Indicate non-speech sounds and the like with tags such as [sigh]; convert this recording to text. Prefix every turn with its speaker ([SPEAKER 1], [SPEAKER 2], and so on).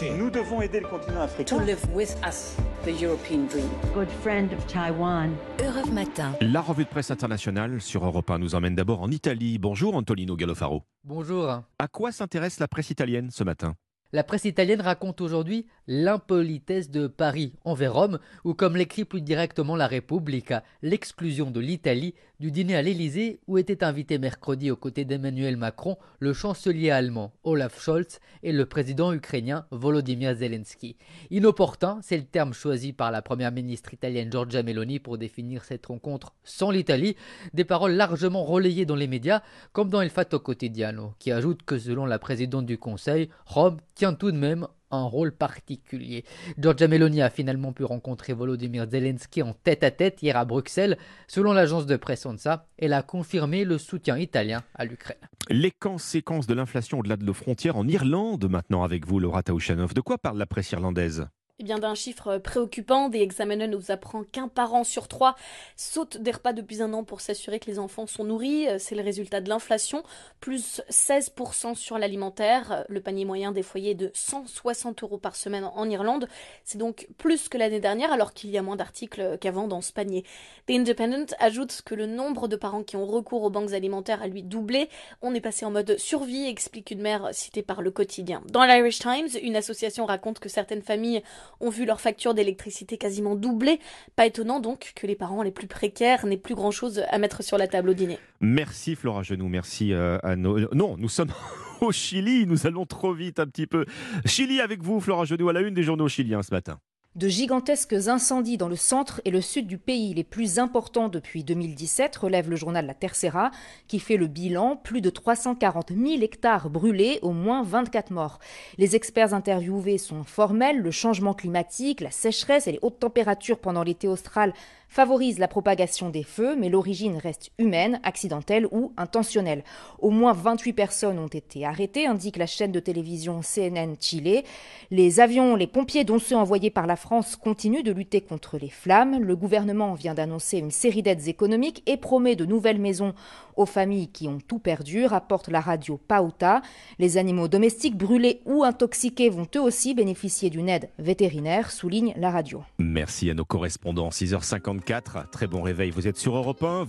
[SPEAKER 1] marché.
[SPEAKER 2] Nous devons aider le continent africain.
[SPEAKER 3] To live with us the European dream.
[SPEAKER 4] Good friend of Taiwan.
[SPEAKER 5] Europe Matin.
[SPEAKER 6] La revue de presse internationale sur Europe 1 nous emmène d'abord en Italie. Bonjour Antonino Gallofaro.
[SPEAKER 7] Bonjour.
[SPEAKER 6] À quoi s'intéresse la presse italienne ce matin?
[SPEAKER 7] La presse italienne raconte aujourd'hui l'impolitesse de Paris envers Rome, ou comme l'écrit plus directement la République, l'exclusion de l'Italie du dîner à l'Élysée où était invité mercredi aux côtés d'Emmanuel Macron le chancelier allemand Olaf Scholz et le président ukrainien Volodymyr Zelensky. Inopportun, c'est le terme choisi par la première ministre italienne Giorgia Meloni pour définir cette rencontre sans l'Italie, des paroles largement relayées dans les médias comme dans El Fatto Quotidiano, qui ajoute que selon la présidente du Conseil, Rome tient tout de même un rôle particulier. Giorgia Meloni a finalement pu rencontrer Volodymyr Zelensky en tête-à-tête hier à Bruxelles. Selon l'agence de presse ONSA, elle a confirmé le soutien italien à l'Ukraine.
[SPEAKER 6] Les conséquences de l'inflation au-delà de nos frontières en Irlande maintenant avec vous, Laura Taouchanov. De quoi parle la presse irlandaise?
[SPEAKER 8] Eh bien, d'un chiffre préoccupant, des Examiner nous apprend qu'un parent sur trois saute des repas depuis un an pour s'assurer que les enfants sont nourris. C'est le résultat de l'inflation, plus 16% sur l'alimentaire. Le panier moyen des foyers de 160 euros par semaine en Irlande. C'est donc plus que l'année dernière, alors qu'il y a moins d'articles qu'avant dans ce panier. The Independent ajoute que le nombre de parents qui ont recours aux banques alimentaires a lui doublé. On est passé en mode survie, explique une mère citée par le quotidien. Dans l'Irish Times, une association raconte que certaines familles ont vu leur facture d'électricité quasiment doubler. Pas étonnant donc que les parents les plus précaires n'aient plus grand-chose à mettre sur la table au dîner.
[SPEAKER 6] Merci Flora Genoux, merci euh, à nos... Non, nous sommes [laughs] au Chili, nous allons trop vite un petit peu. Chili avec vous, Flora Genoux, à la une des journaux chiliens ce matin.
[SPEAKER 9] De gigantesques incendies dans le centre et le sud du pays, les plus importants depuis 2017, relève le journal La Tercera, qui fait le bilan, plus de 340 000 hectares brûlés, au moins 24 morts. Les experts interviewés sont formels, le changement climatique, la sécheresse et les hautes températures pendant l'été austral favorisent la propagation des feux, mais l'origine reste humaine, accidentelle ou intentionnelle. Au moins 28 personnes ont été arrêtées, indique la chaîne de télévision CNN Chile. Les avions, les pompiers, dont ceux envoyés par la France, continuent de lutter contre les flammes. Le gouvernement vient d'annoncer une série d'aides économiques et promet de nouvelles maisons aux familles qui ont tout perdu, rapporte la radio Pauta. Les animaux domestiques brûlés ou intoxiqués vont eux aussi bénéficier d'une aide vétérinaire, souligne la radio.
[SPEAKER 6] Merci à nos correspondants. 6h50 Très bon réveil, vous êtes sur Europe 1.